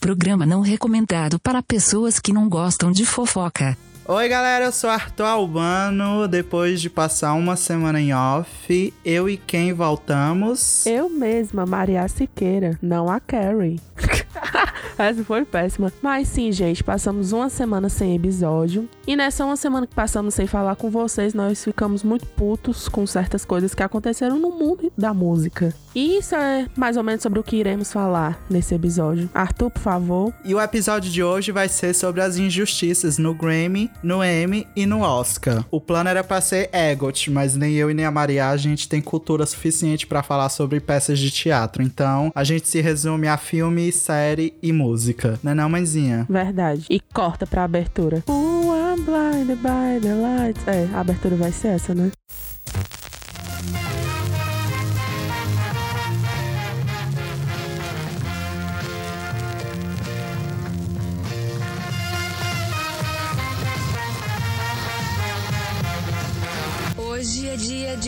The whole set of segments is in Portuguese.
Programa não recomendado para pessoas que não gostam de fofoca. Oi, galera, eu sou Arthur Albano. Depois de passar uma semana em off, eu e quem voltamos? Eu mesma, Maria Siqueira, não a Carrie. Essa foi péssima. Mas sim, gente, passamos uma semana sem episódio. E nessa uma semana que passamos sem falar com vocês, nós ficamos muito putos com certas coisas que aconteceram no mundo da música. E isso é mais ou menos sobre o que iremos falar nesse episódio. Arthur, por favor. E o episódio de hoje vai ser sobre as injustiças no Grammy, no Emmy e no Oscar. O plano era para ser EGOT, mas nem eu e nem a Maria a gente tem cultura suficiente para falar sobre peças de teatro. Então, a gente se resume a filme, série e música. Não é não, mãezinha? Verdade. E corta pra abertura. Oh, I'm blinded by the lights. É, a abertura vai ser essa, né?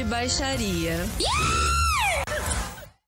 De baixaria.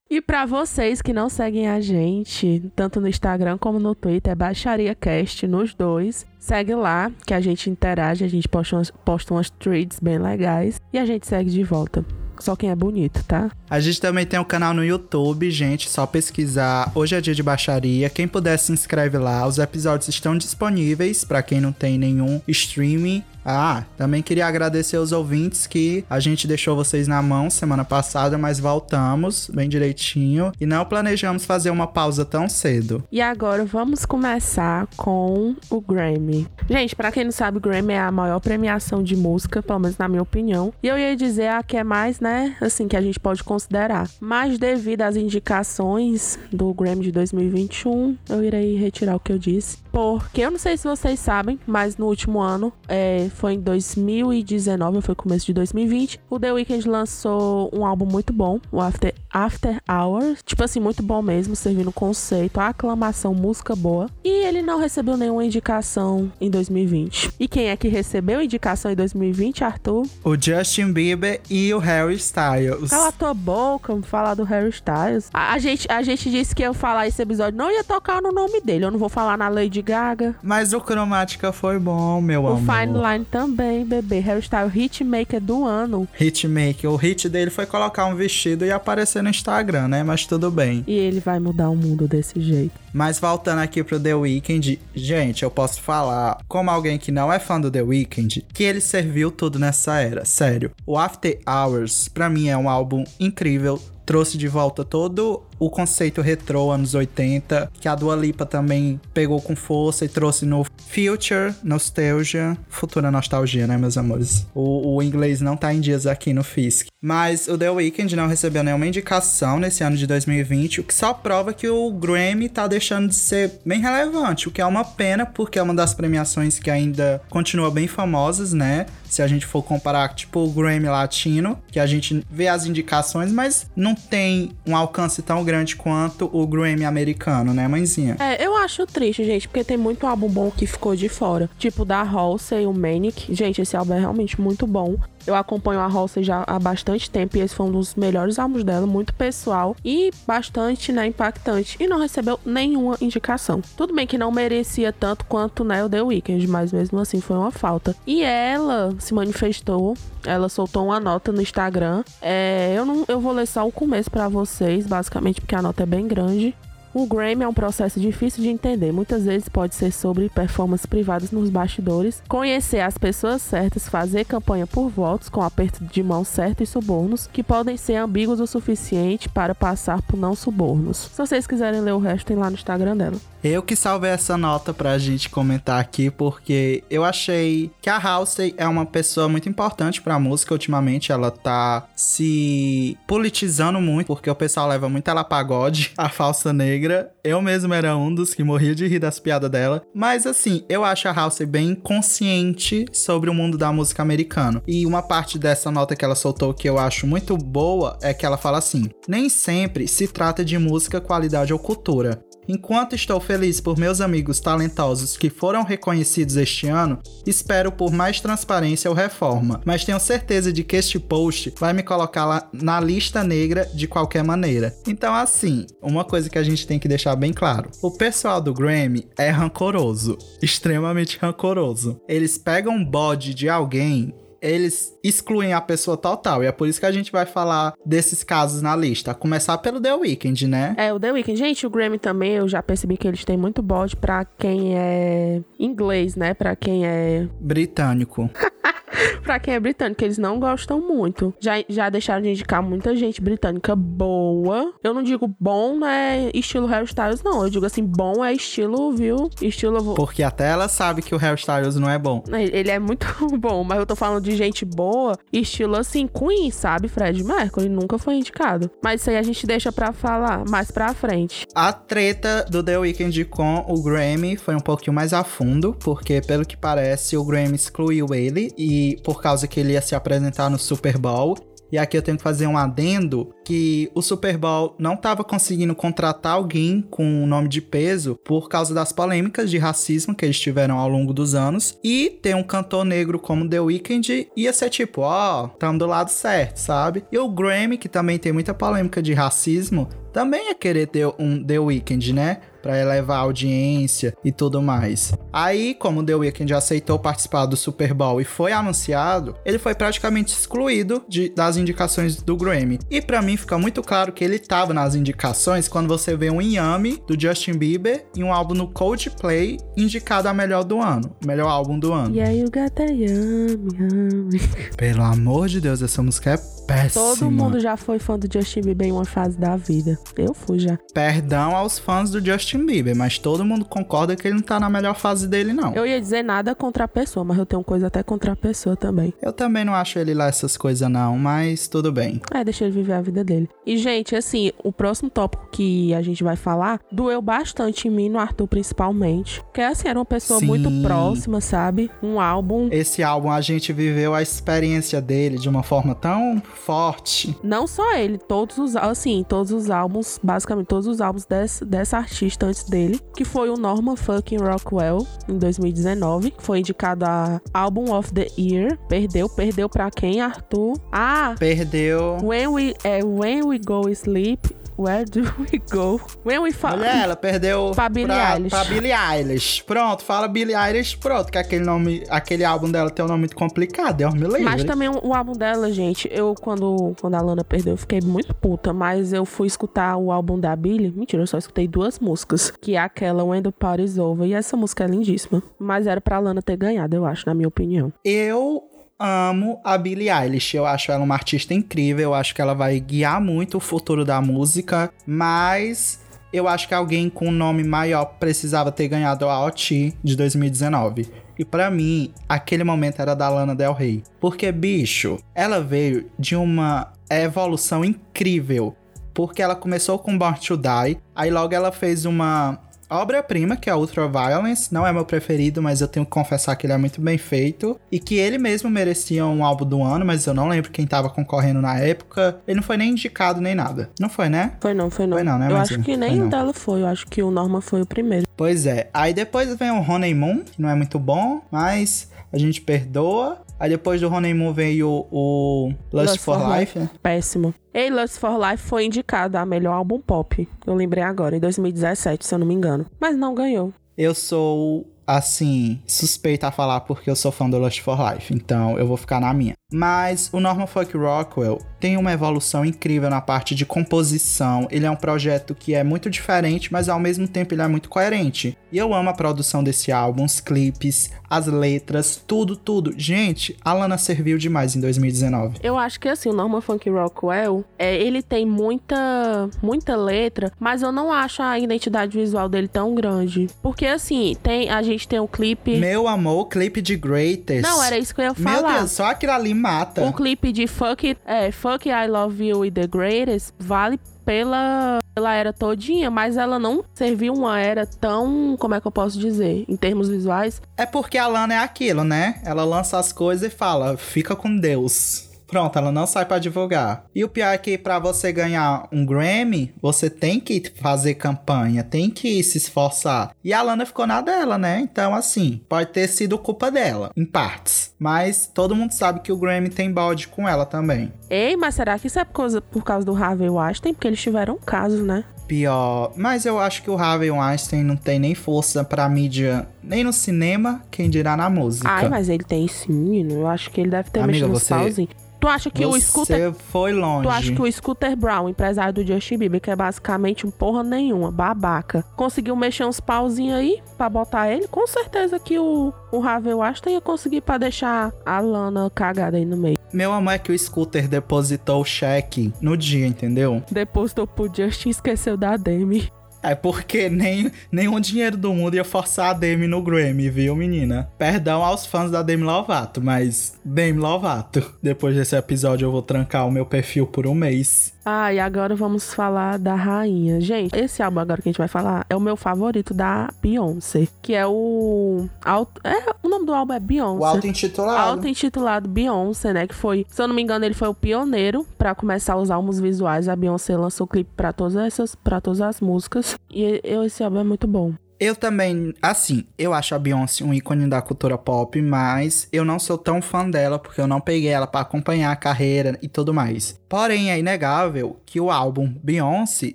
E pra vocês que não seguem a gente, tanto no Instagram como no Twitter, é Baixaria Cast nos dois. Segue lá, que a gente interage, a gente posta umas, posta umas threads bem legais e a gente segue de volta. Só quem é bonito, tá? A gente também tem um canal no YouTube, gente, só pesquisar Hoje é Dia de Baixaria. Quem puder se inscreve lá. Os episódios estão disponíveis para quem não tem nenhum streaming. Ah, também queria agradecer aos ouvintes que a gente deixou vocês na mão semana passada, mas voltamos bem direitinho e não planejamos fazer uma pausa tão cedo. E agora vamos começar com o Grammy. Gente, para quem não sabe, o Grammy é a maior premiação de música, pelo menos na minha opinião. E eu ia dizer a que é mais, né, assim, que a gente pode considerar. Mas devido às indicações do Grammy de 2021, eu irei retirar o que eu disse. Porque eu não sei se vocês sabem, mas no último ano, é, foi em 2019, foi começo de 2020, o The Weeknd lançou um álbum muito bom, o After, After Hours. Tipo assim, muito bom mesmo, servindo conceito, aclamação, música boa. E ele não recebeu nenhuma indicação em 2020. E quem é que recebeu indicação em 2020, Arthur? O Justin Bieber e o Harry Styles. Cala tua boca, vamos falar do Harry Styles. A, a, gente, a gente disse que eu falar esse episódio não ia tocar no nome dele. Eu não vou falar na Lady Gaga. Mas o Cromática foi bom, meu o amor. O Fine Line também, bebê. Harry Styles, hitmaker do ano. Hitmaker. O hit dele foi colocar um vestido e aparecer no Instagram, né? Mas tudo bem. E ele vai mudar o mundo desse jeito. Mas voltando aqui pro The Weeknd, gente, eu posso falar, como alguém que não é fã do The Weeknd, que ele serviu tudo nessa era. Sério. O After Hours, pra mim, é um álbum incrível. Trouxe de volta todo o conceito retrô anos 80, que a Dua Lipa também pegou com força e trouxe no Future Nostalgia, futura nostalgia, né, meus amores? O, o inglês não tá em dias aqui no Fisk. Mas o The Weeknd não recebeu nenhuma indicação nesse ano de 2020, o que só prova que o Grammy tá deixando de ser bem relevante, o que é uma pena, porque é uma das premiações que ainda continua bem famosas, né? Se a gente for comparar, tipo, o Grammy latino, que a gente vê as indicações, mas não tem um alcance tão grande quanto o Grammy americano, né, mãezinha? É, eu acho triste, gente, porque tem muito álbum bom que ficou de fora. Tipo, da Halsey, o Manic. Gente, esse álbum é realmente muito bom. Eu acompanho a Halsey já há bastante tempo e esse foi um dos melhores álbuns dela, muito pessoal e bastante, né, impactante. E não recebeu nenhuma indicação. Tudo bem que não merecia tanto quanto, né, o The Weeknd, mas mesmo assim foi uma falta. E ela se manifestou, ela soltou uma nota no Instagram. É, eu não, eu vou ler só o começo para vocês, basicamente porque a nota é bem grande. O Grammy é um processo difícil de entender. Muitas vezes pode ser sobre performances privadas nos bastidores, conhecer as pessoas certas, fazer campanha por votos com aperto de mão certo e subornos, que podem ser ambíguos o suficiente para passar por não subornos. Se vocês quiserem ler o resto, tem lá no Instagram dela. Eu que salvei essa nota pra gente comentar aqui, porque eu achei que a Halsey é uma pessoa muito importante pra música. Ultimamente ela tá se politizando muito, porque o pessoal leva muito ela a pagode, a falsa negra. Eu mesmo era um dos que morria de rir das piadas dela. Mas assim, eu acho a Halsey bem consciente sobre o mundo da música americana. E uma parte dessa nota que ela soltou que eu acho muito boa é que ela fala assim: nem sempre se trata de música, qualidade ou cultura. Enquanto estou feliz por meus amigos talentosos que foram reconhecidos este ano, espero por mais transparência ou reforma, mas tenho certeza de que este post vai me colocar na lista negra de qualquer maneira. Então, assim, uma coisa que a gente tem que deixar bem claro: o pessoal do Grammy é rancoroso, extremamente rancoroso. Eles pegam um bode de alguém eles excluem a pessoa total. E é por isso que a gente vai falar desses casos na lista. A começar pelo The Weeknd, né? É, o The Weeknd. Gente, o Grammy também, eu já percebi que eles têm muito bode pra quem é inglês, né? Pra quem é... Britânico. pra quem é britânico, eles não gostam muito. Já, já deixaram de indicar muita gente britânica boa. Eu não digo bom, né? Estilo Harry Styles, não. Eu digo assim, bom é estilo, viu? Estilo. Porque até ela sabe que o Harry Styles não é bom. Ele é muito bom, mas eu tô falando de gente boa, estilo assim, Queen, sabe? Fred Mercury nunca foi indicado. Mas isso aí a gente deixa pra falar mais pra frente. A treta do The Weeknd com o Grammy foi um pouquinho mais a fundo, porque pelo que parece, o Grammy excluiu ele e por causa que ele ia se apresentar no Super Bowl. E aqui eu tenho que fazer um adendo que o Super Bowl não estava conseguindo contratar alguém com um nome de peso por causa das polêmicas de racismo que eles tiveram ao longo dos anos. E ter um cantor negro como The Weeknd ia ser tipo, ó, oh, tamo do lado certo, sabe? E o Grammy, que também tem muita polêmica de racismo, também ia querer ter um The Weeknd, né? para elevar a audiência e tudo mais. Aí, como The Weeknd aceitou participar do Super Bowl e foi anunciado, ele foi praticamente excluído de, das indicações do Grammy. E para mim fica muito claro que ele tava nas indicações quando você vê um Yami do Justin Bieber e um álbum no Coldplay indicado a melhor do ano, melhor álbum do ano. E aí o gato é Yami. Pelo amor de Deus, essa música é péssima. Todo mundo já foi fã do Justin Bieber em uma fase da vida. Eu fui já. Perdão aos fãs do Justin Bieber, mas todo mundo concorda que ele não tá na melhor fase dele, não. Eu ia dizer nada contra a pessoa, mas eu tenho coisa até contra a pessoa também. Eu também não acho ele lá essas coisas, não, mas tudo bem. É, deixa ele viver a vida dele. E, gente, assim, o próximo tópico que a gente vai falar doeu bastante em mim, no Arthur principalmente. Porque, assim, era uma pessoa Sim. muito próxima, sabe? Um álbum. Esse álbum a gente viveu a experiência dele de uma forma tão forte. Não só ele, todos os, assim, todos os álbuns, basicamente todos os álbuns desse, dessa artista antes dele, que foi o Norman fucking Rockwell em 2019, foi indicado a Album of the Year. Perdeu, perdeu pra quem, Arthur? Ah, Perdeu. When We, é, When We Go Sleep Where do we go? When we fall. Olha, ela perdeu Pra Billie pra, Eilish. pra Billie Eilish. Pronto, fala Billie Eilish, pronto, que aquele nome, aquele álbum dela tem um nome muito complicado, Deus me livre. Mas também o, o álbum dela, gente, eu quando, quando a Lana perdeu, eu fiquei muito puta, mas eu fui escutar o álbum da Billie. Mentira, eu só escutei duas músicas, que é aquela When the Party's Over, e essa música é lindíssima. Mas era pra Lana ter ganhado, eu acho, na minha opinião. Eu amo a Billie Eilish. Eu acho ela uma artista incrível. Eu acho que ela vai guiar muito o futuro da música. Mas eu acho que alguém com um nome maior precisava ter ganhado a OT de 2019. E pra mim, aquele momento era da Lana Del Rey. Porque, bicho, ela veio de uma evolução incrível. Porque ela começou com Born to Die, aí logo ela fez uma obra-prima, que é Ultra Violence. Não é meu preferido, mas eu tenho que confessar que ele é muito bem feito. E que ele mesmo merecia um álbum do ano, mas eu não lembro quem tava concorrendo na época. Ele não foi nem indicado nem nada. Não foi, né? Foi não, foi não. Foi não, né, Eu mas acho que foi nem o dela foi, eu acho que o Norma foi o primeiro. Pois é. Aí depois vem o Honeymoon, que não é muito bom, mas a gente perdoa. Aí depois do Honeymoon veio o Lust, Lust for, for Life, né? Péssimo. Ei, Lust for Life foi indicado a melhor álbum pop. Eu lembrei agora, em 2017, se eu não me engano. Mas não ganhou. Eu sou, assim, suspeita a falar porque eu sou fã do Lust for Life, então eu vou ficar na minha. Mas o Norman Fuck Rockwell tem uma evolução incrível na parte de composição. Ele é um projeto que é muito diferente, mas ao mesmo tempo ele é muito coerente. E eu amo a produção desse álbum, os clipes, as letras, tudo, tudo. Gente, a Lana serviu demais em 2019. Eu acho que assim, o Norman Funk Rockwell, é, ele tem muita, muita letra, mas eu não acho a identidade visual dele tão grande. Porque assim, tem, a gente tem o clipe. Meu amor, clipe de Greatest. Não, era isso que eu ia Meu falar. Deus, só aquilo ali mata. O clipe de Fuck, It- é, Fuck I Love You e The Greatest vale pela, pela era todinha, mas ela não serviu uma era tão, como é que eu posso dizer, em termos visuais. É porque a Lana é aquilo, né? Ela lança as coisas e fala, fica com Deus. Pronto, ela não sai pra divulgar. E o pior é que pra você ganhar um Grammy, você tem que fazer campanha, tem que se esforçar. E a Lana ficou na dela, né? Então, assim, pode ter sido culpa dela, em partes. Mas todo mundo sabe que o Grammy tem balde com ela também. Ei, mas será que isso é por causa, por causa do Harvey Weinstein? Porque eles tiveram um caso, né? Pior. Mas eu acho que o Harvey Weinstein não tem nem força pra mídia, nem no cinema, quem dirá na música. Ai, mas ele tem sim. Eu acho que ele deve ter Amiga, mexido nos você- pauzinhos. Tu acha que o Você Scooter... foi longe. Tu acha que o Scooter Brown, empresário do Justin Bieber, que é basicamente um porra nenhuma, babaca, conseguiu mexer uns pauzinhos aí pra botar ele? Com certeza que o, o Harvey Weinstein ia conseguir pra deixar a Lana cagada aí no meio. Meu amor é que o Scooter depositou o cheque no dia, entendeu? Depois tu pro Justin esqueceu da Demi. É porque nem, nenhum dinheiro do mundo ia forçar a Demi no Grammy, viu, menina? Perdão aos fãs da Demi Lovato, mas Demi Lovato. Depois desse episódio eu vou trancar o meu perfil por um mês. Ah, e agora vamos falar da rainha. Gente, esse álbum agora que a gente vai falar é o meu favorito da Beyoncé, que é o... auto- É, o nome do álbum é Beyoncé. O auto-intitulado. Auto-intitulado Beyoncé, né? Que foi, se eu não me engano, ele foi o pioneiro pra começar os álbuns visuais. A Beyoncé lançou clipe pra todas essas, para todas as músicas. E eu, esse álbum é muito bom. Eu também, assim, eu acho a Beyoncé um ícone da cultura pop, mas eu não sou tão fã dela porque eu não peguei ela pra acompanhar a carreira e tudo mais. Porém, é inegável que o álbum Beyoncé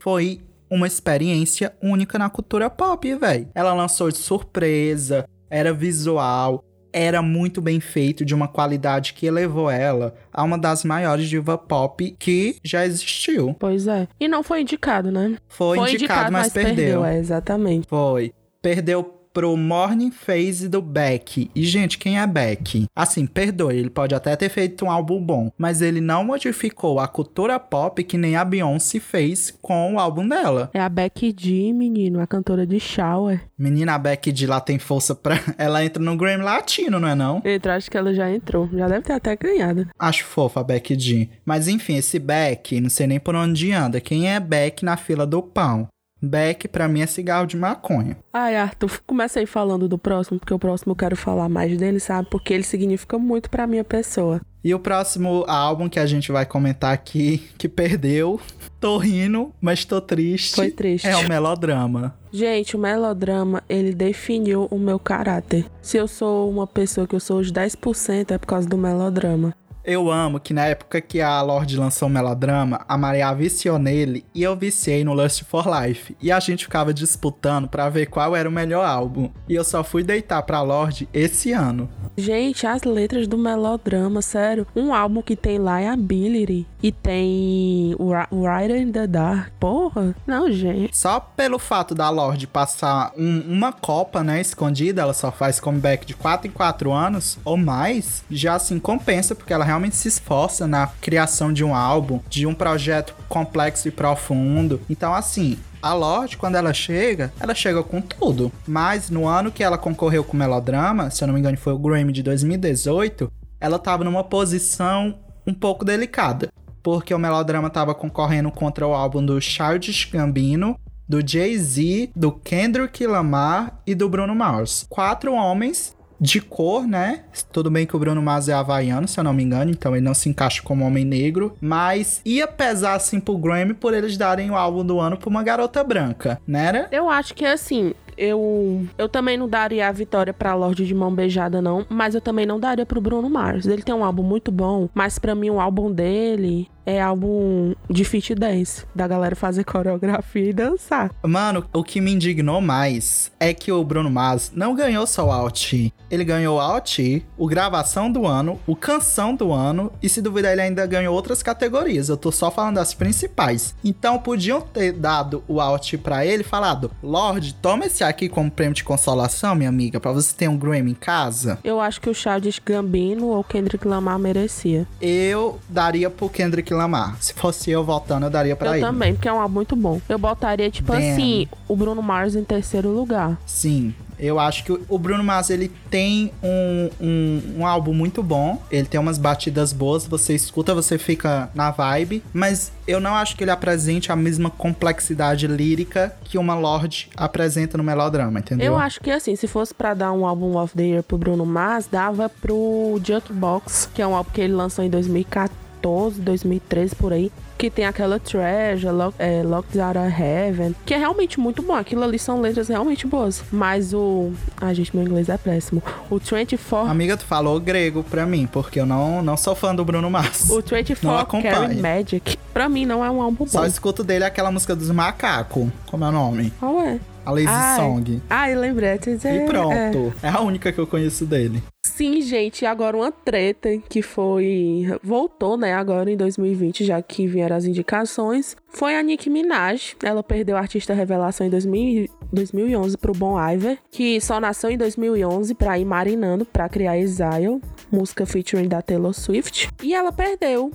foi uma experiência única na cultura pop, velho. Ela lançou de surpresa, era visual, era muito bem feito, de uma qualidade que elevou ela a uma das maiores diva pop que já existiu. Pois é. E não foi indicado, né? Foi, indicado, mas, perdeu. É, exatamente. Foi. Perdeu pro Morning Phase do Beck. E, gente, quem é Beck? Assim, perdoe, ele pode até ter feito um álbum bom, mas ele não modificou a cultura pop que nem a Beyoncé fez com o álbum dela. É a Becky G, menino, a cantora de Shower. Menina, a Beck de lá tem força pra. Ela entra no Grammy Latino, não é não? Entrou, acho que ela já entrou. Já deve ter até ganhado. Acho fofa a Beck G. Mas enfim, esse Beck, não sei nem por onde anda. Quem é Beck na fila do pão? Beck, pra mim, é cigarro de maconha. Ai, Arthur, começa aí falando do próximo, porque o próximo eu quero falar mais dele, sabe? Porque ele significa muito pra minha pessoa. E o próximo álbum que a gente vai comentar aqui, que perdeu, tô rindo, mas tô triste. Foi triste. É o melodrama. Gente, o melodrama, ele definiu o meu caráter. Se eu sou uma pessoa que eu sou os 10%, é por causa do melodrama. Eu amo que na época que a Lorde lançou o melodrama, a Maria viciou nele e eu viciei no Lust for Life. E a gente ficava disputando pra ver qual era o melhor álbum. E eu só fui deitar pra Lorde esse ano. Gente, as letras do melodrama, sério. Um álbum que tem Liability e tem Rider in the Dark. Porra, não, gente. Só pelo fato da Lorde passar um- uma copa, né, escondida, ela só faz comeback de 4 em 4 anos ou mais, já assim compensa, porque ela realmente se esforça na criação de um álbum, de um projeto complexo e profundo. Então, assim. A Lorde, quando ela chega, ela chega com tudo. Mas no ano que ela concorreu com o Melodrama, se eu não me engano foi o Grammy de 2018, ela tava numa posição um pouco delicada. Porque o Melodrama tava concorrendo contra o álbum do Childish Gambino, do Jay-Z, do Kendrick Lamar e do Bruno Mars. Quatro homens de cor, né? Tudo bem que o Bruno Mars é havaiano, se eu não me engano, então ele não se encaixa como homem negro, mas ia pesar assim pro Grammy por eles darem o álbum do ano pra uma garota branca, né? Eu acho que assim, eu eu também não daria a vitória pra Lorde de mão beijada não, mas eu também não daria pro Bruno Mars. Ele tem um álbum muito bom, mas pra mim o álbum dele é álbum de fit dance, da galera fazer coreografia e dançar. Mano, o que me indignou mais é que o Bruno Mars não ganhou só o Alt. Ele ganhou o Alt, o gravação do ano, o canção do ano e se duvidar ele ainda ganhou outras categorias. Eu tô só falando das principais. Então podiam ter dado o Alt pra ele falado: "Lorde, toma esse aqui como prêmio de consolação, minha amiga, pra você ter um Grammy em casa". Eu acho que o Childish Gambino ou Kendrick Lamar merecia. Eu daria pro Kendrick Lamar. Se fosse eu votando, eu daria pra eu ele. também, porque é um álbum muito bom. Eu botaria, tipo Damn. assim, o Bruno Mars em terceiro lugar. Sim, eu acho que o Bruno Mars ele tem um, um, um álbum muito bom. Ele tem umas batidas boas. Você escuta, você fica na vibe. Mas eu não acho que ele apresente a mesma complexidade lírica que uma Lorde apresenta no melodrama, entendeu? Eu acho que assim, se fosse pra dar um álbum of the year pro Bruno Mars, dava pro Jukebox, que é um álbum que ele lançou em 2014, 2013 por aí, que tem aquela Treasure, Lock, é, Locked Out of Heaven, que é realmente muito bom. Aquilo ali são letras realmente boas. Mas o. Ai, gente, meu inglês é péssimo. O 24. Amiga, tu falou grego pra mim, porque eu não, não sou fã do Bruno Mars. O Não 24 acompanho. Carry Magic, pra mim, não é um álbum bom. Só escuto dele aquela música dos macacos. Como é o nome? Qual é? A Lazy Ai. Song. Ai, lembrei. E pronto. É. a única que eu conheço dele. Sim, gente, agora uma treta que foi. Voltou, né, agora em 2020, já que vieram as indicações. Foi a Nicki Minaj. Ela perdeu a artista revelação em 2000 2011 pro Bon Iver, que só nasceu em 2011 pra ir marinando pra criar Exile, música featuring da Taylor Swift. E ela perdeu.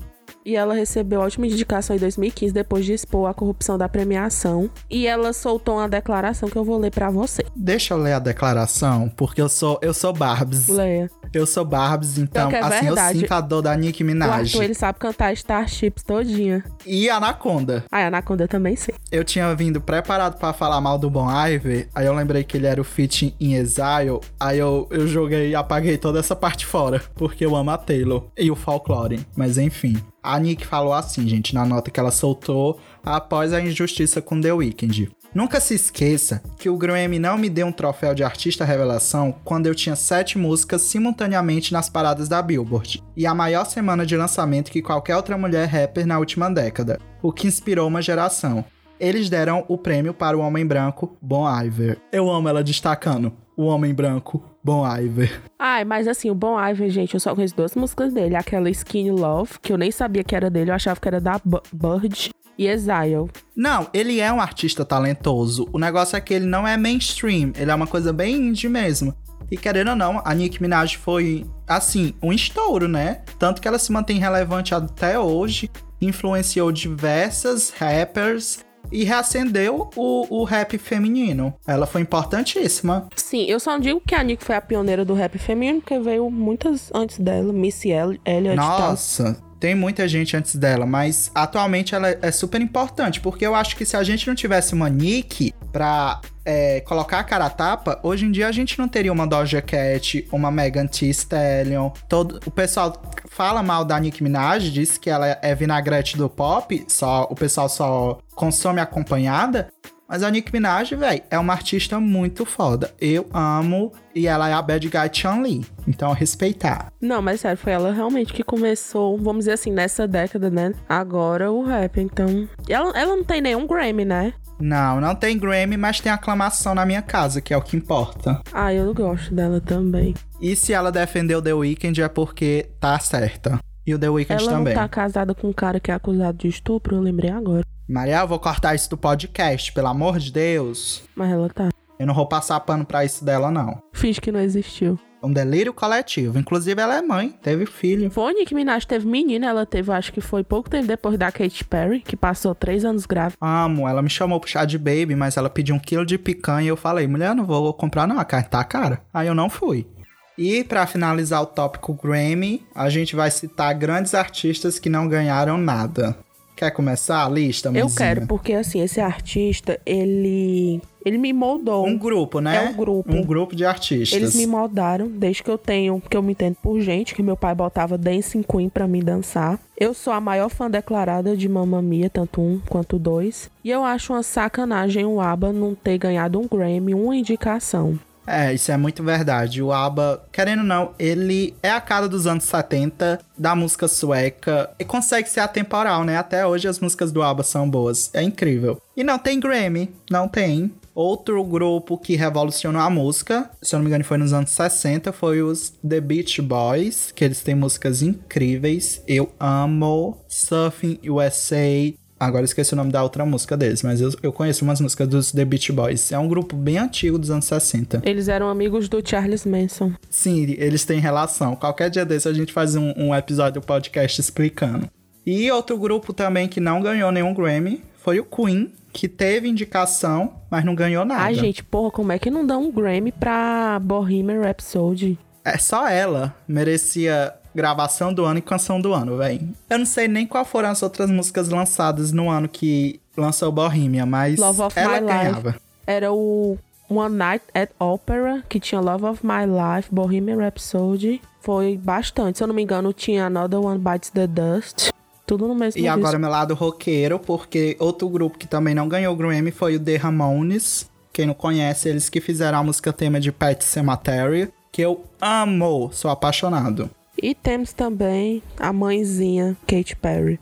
E ela recebeu ótima indicação em 2015 depois de expor a corrupção da premiação. E ela soltou uma declaração que eu vou ler pra você. Deixa eu ler a declaração, porque eu sou eu sou Barbs. Leia. Eu sou Barbs, então é assim verdade. eu sinto a dor da Nicki O Minaj. Arthur, ele sabe cantar Starships todinha. E Anaconda. Ah, a Anaconda também sei. Eu tinha vindo preparado pra falar mal do Bon Iver, aí eu lembrei que ele era o feat em Exile, aí eu, eu joguei e apaguei toda essa parte fora, porque eu amo a Taylor e o folklore. Mas enfim, a Nick falou assim, gente, na nota que ela soltou após a injustiça com The Weeknd. Nunca se esqueça que o Grammy não me deu um troféu de artista revelação quando eu tinha sete músicas simultaneamente nas paradas da Billboard, e a maior semana de lançamento que qualquer outra mulher rapper na última década, o que inspirou uma geração. Eles deram o prêmio para o homem branco Bon Iver. Eu amo ela destacando. O homem branco Bon Iver. Ai, mas assim, o Bon Iver, gente, eu só conheço duas músicas dele. Aquela Skinny Love, que eu nem sabia que era dele, eu achava que era da Bu- Bird. E Exile. Não, ele é um artista talentoso. O negócio é que ele não é mainstream. Ele é uma coisa bem indie mesmo. E querendo ou não, a Nicki Minaj foi, assim, um estouro, né? Tanto que ela se mantém relevante até hoje. Influenciou diversas rappers e reacendeu o, o rap feminino. Ela foi importantíssima. Sim, eu só não digo que a Nick foi a pioneira do rap feminino, porque veio muitas antes dela. Missy El- Elliott. Nossa, tem muita gente antes dela, mas atualmente ela é super importante, porque eu acho que se a gente não tivesse uma Nick pra é, colocar a cara a tapa, hoje em dia a gente não teria uma Doja Cat, uma Megan Thee Stallion. Todo, o pessoal fala mal da Nicki Minaj, diz que ela é vinagrete do pop, só o pessoal só consome acompanhada. Mas a Nicki Minaj, velho, é uma artista muito foda. Eu amo e ela é a bad guy Chun-Li. Então, respeitar. Não, mas sério, foi ela realmente que começou, vamos dizer assim, nessa década, né? Agora o rap, então. E Ela, ela não tem nenhum Grammy, né? Não, não tem Grammy, mas tem aclamação na minha casa, que é o que importa. Ah, eu gosto dela também. E se ela defendeu The Weeknd é porque tá certa. E o The Weeknd ela também. não tá casada com um cara que é acusado de estupro, eu lembrei agora. Maria, eu vou cortar isso do podcast, pelo amor de Deus. Mas ela tá. Eu não vou passar pano pra isso dela, não. Finge que não existiu. É um delírio coletivo. Inclusive, ela é mãe, teve filho. Foi a Nicki Minaj teve menina, ela teve, acho que foi pouco tempo depois da Katy Perry, que passou três anos grávida. Amo, ela me chamou pro chá de baby, mas ela pediu um quilo de picanha e eu falei, mulher, não vou comprar não, a carne tá cara. Aí eu não fui. E pra finalizar o tópico Grammy, a gente vai citar grandes artistas que não ganharam nada. Quer começar a lista, Eu mãezinha? quero, porque assim, esse artista, ele. Ele me moldou. Um grupo, né? É um grupo. Um grupo de artistas. Eles me moldaram desde que eu tenho, que eu me entendo por gente, que meu pai botava Dancing Queen pra mim dançar. Eu sou a maior fã declarada de Mamma Mia, tanto um quanto dois. E eu acho uma sacanagem o ABBA não ter ganhado um Grammy, uma indicação. É, isso é muito verdade. O ABBA, querendo ou não, ele é a cara dos anos 70 da música sueca e consegue ser atemporal, né? Até hoje as músicas do ABBA são boas. É incrível. E não tem Grammy, não tem. Outro grupo que revolucionou a música, se eu não me engano foi nos anos 60, foi os The Beach Boys, que eles têm músicas incríveis. Eu amo Surfing USA, Agora eu esqueci o nome da outra música deles, mas eu, eu conheço umas músicas dos The Beach Boys. É um grupo bem antigo dos anos 60. Eles eram amigos do Charles Manson. Sim, eles têm relação. Qualquer dia desse a gente faz um, um episódio do podcast explicando. E outro grupo também que não ganhou nenhum Grammy foi o Queen, que teve indicação, mas não ganhou nada. Ai, gente, porra, como é que não dá um Grammy pra Bohemian Rhapsody? É só ela merecia gravação do ano e canção do ano, véi. Eu não sei nem qual foram as outras músicas lançadas no ano que lançou Bohemia, mas Love of ela My ganhava. Life. Era o One Night at Opera, que tinha Love of My Life, Bohemian Rhapsody. Foi bastante. Se eu não me engano, tinha Another One Bites the Dust. Tudo no mesmo E disco. agora meu lado roqueiro, porque outro grupo que também não ganhou o Grammy foi o The Ramones. Quem não conhece, eles que fizeram a música tema de Pet Cemetery, que eu amo, sou apaixonado. E temos também a mãezinha, Katy Perry.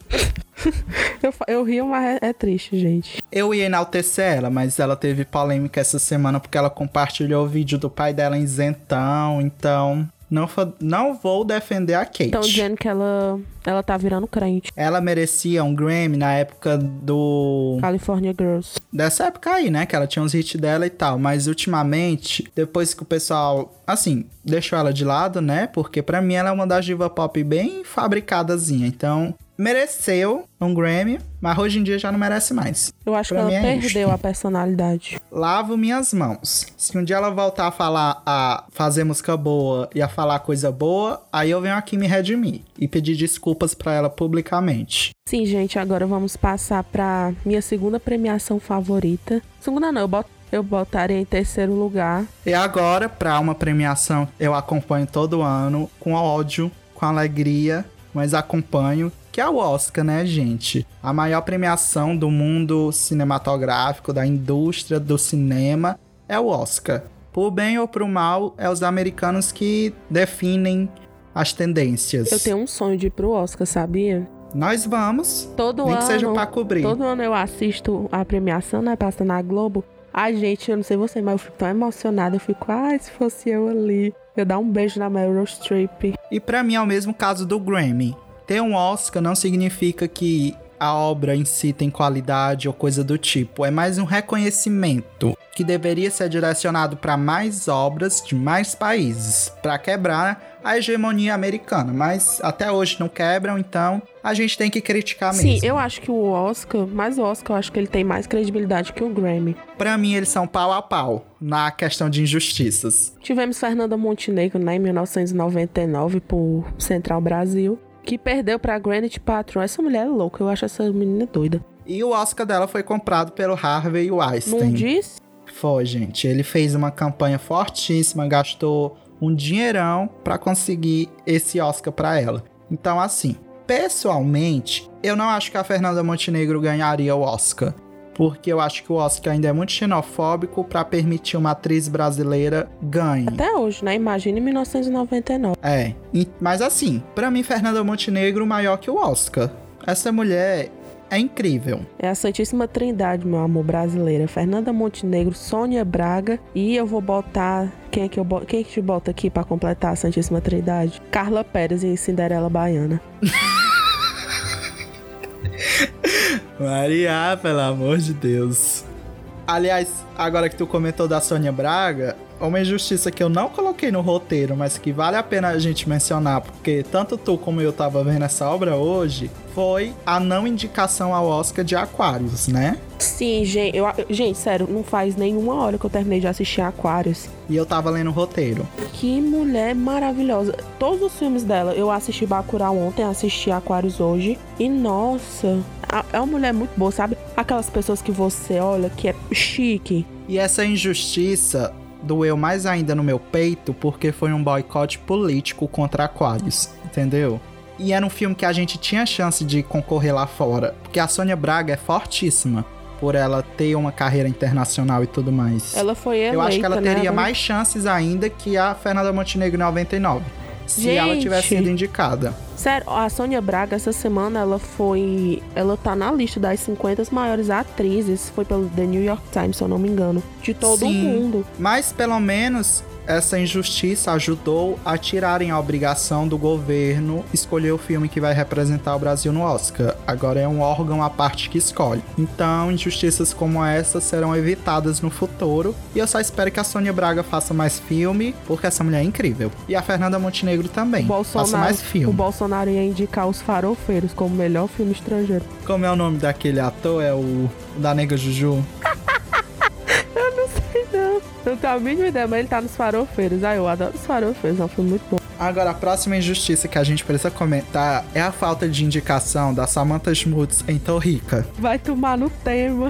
eu, eu rio, mas é, é triste, gente. Eu ia enaltecer ela, mas ela teve polêmica essa semana porque ela compartilhou o vídeo do pai dela isentão, então não, não vou defender a Kate. Estão dizendo que ela, ela tá virando crente. Ela merecia um Grammy na época do California Girls. dessa época aí, né? Que ela tinha uns hits dela e tal. Mas ultimamente, depois que o pessoal, assim, deixou ela de lado, né? Porque pra mim ela é uma das diva pop bem fabricadazinha. Então, mereceu um Grammy, mas hoje em dia já não merece mais. Eu acho Pra que ela é perdeu a personalidade. Lavo minhas mãos. Se um dia ela voltar a falar, a fazer música boa e a falar coisa boa, aí eu venho aqui me redimir e pedir desculpas pra ela publicamente. Sim, gente, agora vamos passar pra minha segunda premiação favorita. Segunda não, eu, bot, eu botaria em terceiro lugar. E agora, pra uma premiação eu acompanho todo ano, com ódio, com alegria, mas acompanho, que é o Oscar, né, gente? A maior premiação do mundo cinematográfico, da indústria do cinema, é o Oscar. Por bem ou por mal, é os americanos que definem as tendências. Eu tenho um sonho de ir pro Oscar, sabia? Nós vamos, Todo nem ano. que seja pra cobrir. Todo ano eu assisto a premiação, né? Passa na Globo. Ai, gente, eu não sei você, mas eu fico tão emocionada. Eu fico, ai, se fosse eu ali. Eu dar um beijo na Meryl Streep. E pra mim é o mesmo caso do Grammy. Ter um Oscar não significa que a obra em si tem qualidade ou coisa do tipo. É mais um reconhecimento que deveria ser direcionado para mais obras de mais países, para quebrar a hegemonia americana. Mas até hoje não quebram, então a gente tem que criticar Sim, mesmo. eu acho que o Oscar, mas o Oscar, eu acho que ele tem mais credibilidade que o Grammy. Pra mim eles são pau a pau na questão de injustiças. Tivemos Fernanda Montenegro, né, em 1999, por Central Brasil, que perdeu pra Granite Patron. Essa mulher é louca, eu acho essa menina doida. E o Oscar dela foi comprado pelo Harvey Weinstein. Não diz? Foi, gente. Ele fez uma campanha fortíssima, gastou um dinheirão pra conseguir esse Oscar pra ela. Então, assim, pessoalmente, eu não acho que a Fernanda Montenegro ganharia o Oscar. Porque eu acho que o Oscar ainda é muito xenofóbico pra permitir uma atriz brasileira ganhe. Até hoje, né? Imagina em 1999. É. E- Mas assim, pra mim, Fernanda Montenegro maior que o Oscar. Essa mulher é incrível. É a Santíssima Trindade, meu amor, brasileira. Fernanda Montenegro, Sônia Braga. E eu vou botar. Quem é que eu boto? Quem é que te bota aqui pra completar a Santíssima Trindade? Carla Pérez em Cinderela Baiana. Maria, pelo amor de Deus. Aliás, agora que tu comentou da Sônia Braga, uma injustiça que eu não coloquei no roteiro, mas que vale a pena a gente mencionar, porque tanto tu como eu tava vendo essa obra hoje, foi a não indicação ao Oscar de Aquários, né? Sim, gente, eu, gente, sério, não faz nenhuma hora que eu terminei de assistir Aquários. E eu tava lendo o roteiro. Que mulher maravilhosa. Todos os filmes dela, eu assisti Bacurau ontem, assisti Aquários hoje. E nossa, é uma mulher muito boa, sabe? Aquelas pessoas que você olha que é chique. E essa injustiça doeu mais ainda no meu peito porque foi um boicote político contra Aquários, entendeu? E era um filme que a gente tinha chance de concorrer lá fora, porque a Sônia Braga é fortíssima por ela ter uma carreira internacional e tudo mais. Ela foi eleita, Eu acho que ela né? teria Ela- mais chances ainda que a Fernanda Montenegro em 99. Se ela tivesse sido indicada. Sério, a Sônia Braga, essa semana, ela foi. Ela tá na lista das 50 maiores atrizes. Foi pelo The New York Times, se eu não me engano. De todo Sim. mundo. Mas pelo menos essa injustiça ajudou a tirarem a obrigação do governo escolher o filme que vai representar o Brasil no Oscar. Agora é um órgão à parte que escolhe. Então, injustiças como essa serão evitadas no futuro. E eu só espero que a Sônia Braga faça mais filme, porque essa mulher é incrível. E a Fernanda Montenegro também. O Faça mais o filme. Bolsonaro ia indicar Os Farofeiros como melhor filme estrangeiro. Como é o nome daquele ator? É o o da Nega Juju? Não, tenho a mínima ideia, mas ele tá nos Farofeiros. Ah, eu adoro Os Farofeiros, é um filme muito bom. Agora, a próxima injustiça que a gente precisa comentar é a falta de indicação da Samantha Schmutz em Torrica. Vai tomar no tema.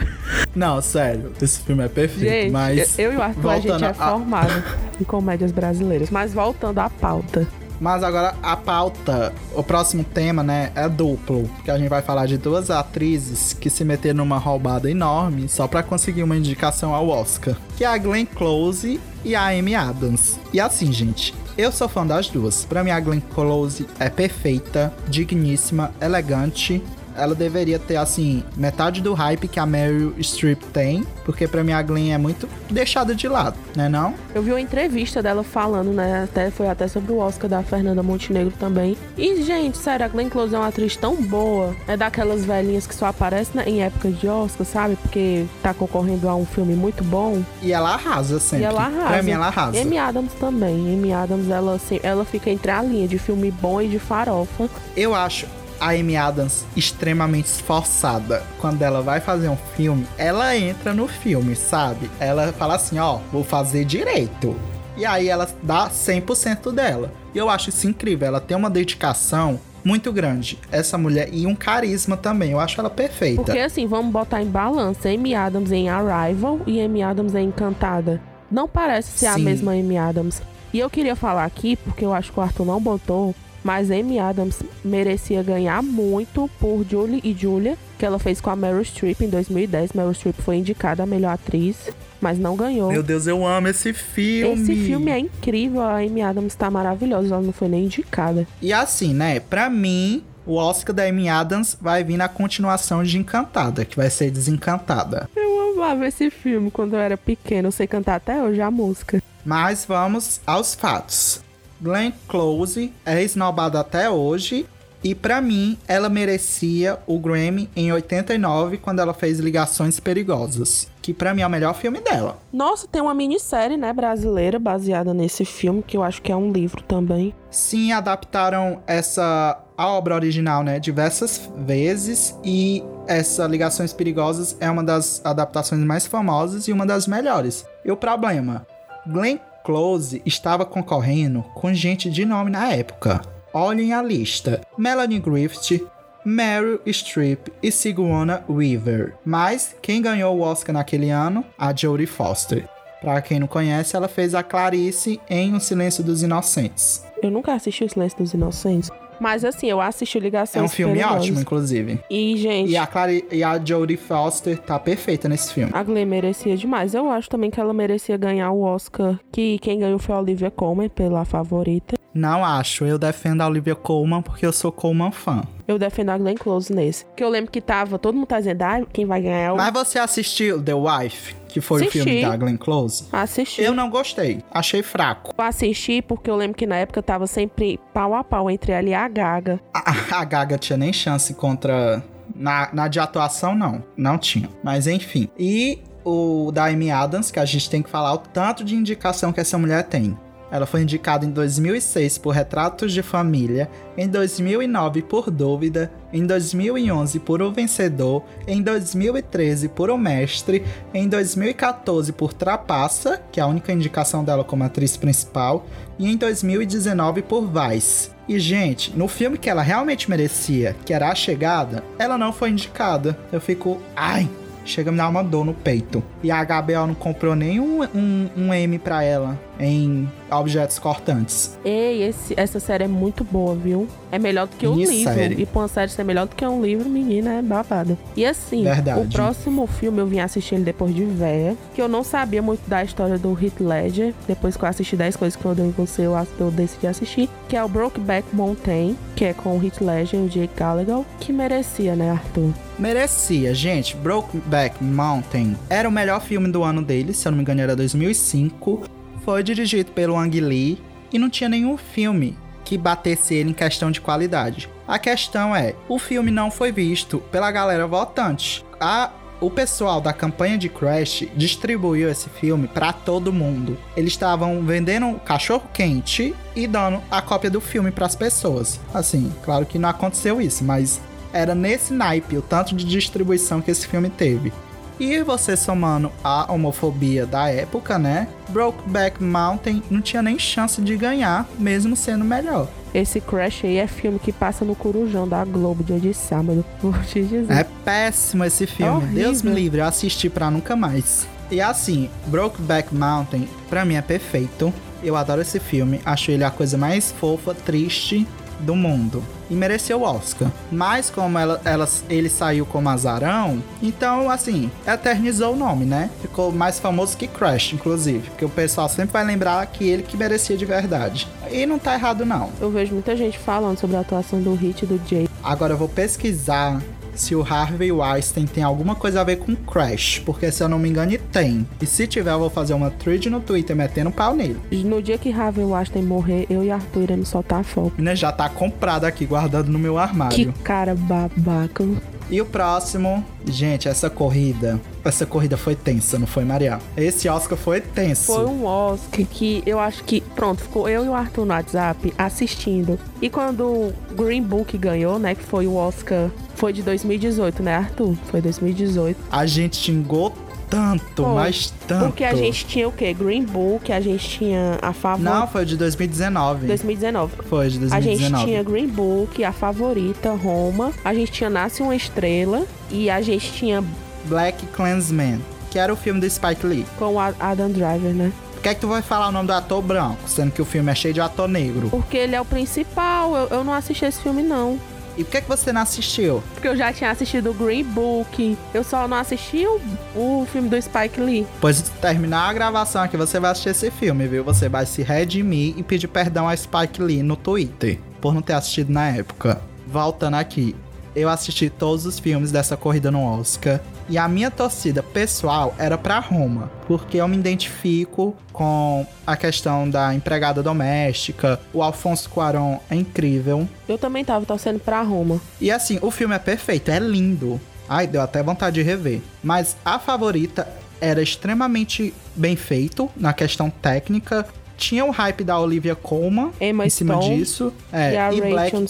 Não, sério, esse filme é perfeito, Gente, mas... eu e o Arthur, a gente é a- formado em comédias brasileiras. Mas voltando à pauta. Mas agora a pauta, o próximo tema, né, é duplo. Que a gente vai falar de duas atrizes que se meteram numa roubada enorme só pra conseguir uma indicação ao Oscar. Que é a Glenn Close e a Amy Adams. E assim, gente, eu sou fã das duas. Pra mim, a Glenn Close é perfeita, digníssima, elegante ela deveria ter, assim, metade do hype que a Meryl Streep tem, porque pra mim a Glenn é muito deixada de lado, né não? Eu vi uma entrevista dela falando, né, até, foi até sobre o Oscar da Fernanda Montenegro também. E, gente, sério, a Glenn Close é uma atriz tão boa, é daquelas velhinhas que só aparece né, em época de Oscar, sabe? Porque tá concorrendo a um filme muito bom. E ela arrasa sempre. E ela arrasa. Pra mim ela arrasa. Amy Adams também. Amy Adams, ela, assim, ela fica entre a linha de filme bom e de farofa. Eu acho a Amy Adams extremamente esforçada. Quando ela vai fazer um filme, ela entra no filme, sabe? Ela fala assim, ó, vou fazer direito. E aí ela dá 100% dela. E eu acho isso incrível, ela tem uma dedicação muito grande. Essa mulher e um carisma também. Eu acho ela perfeita. Porque assim, vamos botar em balança Amy Adams em Arrival e Amy Adams em Encantada. Não parece ser Sim. a mesma Amy Adams. E eu queria falar aqui, porque eu acho que o Arthur não botou, mas Amy Adams merecia ganhar muito por Julie e Julia, que ela fez com a Meryl Streep em 2010. Meryl Streep foi indicada a melhor atriz, mas não ganhou. Meu Deus, eu amo esse filme. Esse filme é incrível, a Amy Adams tá maravilhosa, ela não foi nem indicada. E assim, né, pra mim, o Oscar da Amy Adams vai vir na continuação de Encantada, que vai ser Desencantada. Eu amava esse filme quando eu era pequena, eu sei cantar até hoje a música. Mas vamos aos fatos. Glenn Close é esnobada até hoje e para mim ela merecia o Grammy em 89 quando ela fez Ligações Perigosas, que para mim é o melhor filme dela. Nossa, tem uma minissérie, né, brasileira baseada nesse filme que eu acho que é um livro também. Sim, adaptaram essa a obra original, né, diversas vezes e essa Ligações Perigosas é uma das adaptações mais famosas e uma das melhores. E o problema, Glenn Close estava concorrendo com gente de nome na época. Olhem a lista: Melanie Griffith, Meryl Streep e Sigourney Weaver. Mas quem ganhou o Oscar naquele ano? A Jodie Foster. Para quem não conhece, ela fez a Clarice em O Silêncio dos Inocentes. Eu nunca assisti O Silêncio dos Inocentes. Mas assim, eu assisti Ligações É um filme ótimo, inclusive. E, gente... E a, Clary, e a Jodie Foster tá perfeita nesse filme. A Glenn merecia demais. Eu acho também que ela merecia ganhar o Oscar, que quem ganhou foi a Olivia Colman, pela favorita. Não acho. Eu defendo a Olivia Colman porque eu sou Colman fã. Eu defendo a Glenn Close nesse. Que eu lembro que tava, todo mundo tá dizendo, ah, quem vai ganhar é o... Mas você assistiu The Wife? Que foi Assisti. o filme da Glenn Close? Assisti. Eu não gostei. Achei fraco. Eu assisti porque eu lembro que na época tava sempre pau a pau entre ela e a Gaga. A, a Gaga tinha nem chance contra... Na, na de atuação, não. Não tinha. Mas enfim. E o da Amy Adams, que a gente tem que falar o tanto de indicação que essa mulher tem. Ela foi indicada em 2006 por Retratos de Família, em 2009 por Dúvida, em 2011 por O Vencedor, em 2013 por O Mestre, em 2014 por Trapaça, que é a única indicação dela como atriz principal, e em 2019 por Vice. E, gente, no filme que ela realmente merecia, que era A Chegada, ela não foi indicada. Eu fico, ai, chega a me dar uma dor no peito. E a HBO não comprou nenhum um, um M pra ela em objetos cortantes. Ei, esse, essa série é muito boa, viu? É melhor do que um livro. E pra uma série ser melhor do que um livro, menina, é babada. E assim, Verdade. o próximo filme eu vim assistir ele depois de véia, que eu não sabia muito da história do Heath Ledger. Depois que eu assisti 10 coisas que eu odeio em você, eu, eu decidi assistir. Que é o Brokeback Mountain, que é com o Heath Ledger e o Jake Gallagher, que merecia, né, Arthur? Merecia, gente. Brokeback Mountain era o melhor filme do ano dele, se eu não me engano era 2005. Foi dirigido pelo Ang Lee e não tinha nenhum filme que batesse ele em questão de qualidade. A questão é, o filme não foi visto pela galera votante. A o pessoal da campanha de Crash distribuiu esse filme pra todo mundo. Eles estavam vendendo cachorro quente e dando a cópia do filme pras pessoas. Assim, claro que não aconteceu isso, mas era nesse naipe o tanto de distribuição que esse filme teve. E você somando a homofobia da época, né? Brokeback Mountain não tinha nem chance de ganhar, mesmo sendo melhor. Esse Crash aí é filme que passa no Corujão da Globo dia de sábado. Vou te dizer. É péssimo esse filme. horrível. Deus me livre, eu assisti pra nunca mais. E assim, Brokeback Mountain, pra mim é perfeito. Eu adoro esse filme, acho ele a coisa mais fofa, triste do mundo. E mereceu o Oscar. Mas como ela, ela, ele saiu como azarão, então, assim, eternizou o nome, né? Ficou mais famoso que Crash, inclusive. Porque o pessoal sempre vai lembrar que ele que merecia de verdade. E não tá errado, não. Eu vejo muita gente falando sobre a atuação do Hit e do Jay. Agora eu vou pesquisar se o Harvey Weinstein tem alguma coisa a ver com Crash, porque se eu não me engano tem. E se tiver, eu vou fazer uma thread no Twitter metendo pau nele. No dia que Harvey Weinstein morrer, eu e Arthur iremos soltar foto. Né, já tá comprado aqui, guardado no meu armário. Que cara babaca. E o próximo, gente, essa corrida, essa corrida foi tensa, não foi, Maria? Esse Oscar foi tenso. Foi um Oscar que eu acho que, pronto, ficou eu e o Arthur no WhatsApp assistindo. E quando o Green Book ganhou, né, que foi o Oscar, foi de 2018, né, Arthur? Foi 2018. A gente xingou tanto, Foi. mas tanto. Porque a gente tinha o quê? Green Book, a gente tinha a favorita. Não, foi de 2019. 2019. Foi de A 2019. gente tinha Green Book, a favorita, Roma. A gente tinha Nasce uma Estrela. E a gente tinha Black Klansman, que era o filme do Spike Lee. com o Adam Driver, né? Por que é que tu vai falar o nome do ator branco, sendo que o filme é cheio de ator negro? Porque ele é o principal. Eu, eu não assisti esse filme, não. E por que é que você não assistiu? Porque eu já tinha assistido o Green Book. Eu só não assisti o, o filme do Spike Lee. Pois terminar a gravação aqui, você vai assistir esse filme, viu? Você vai se redimir e pedir perdão a Spike Lee no Twitter, por não ter assistido na época. Voltando aqui, eu assisti todos os filmes dessa corrida no Oscar. E a minha torcida pessoal era pra Roma, porque eu me identifico com a questão da empregada doméstica. O Alfonso Cuarón é incrível. Eu também tava torcendo pra Roma. E assim, o filme é perfeito, é lindo. Ai, deu até vontade de rever. Mas a favorita era extremamente bem feito na questão técnica. Tinha o hype da Olivia Colman Emma em cima Stone disso. É, e e Black não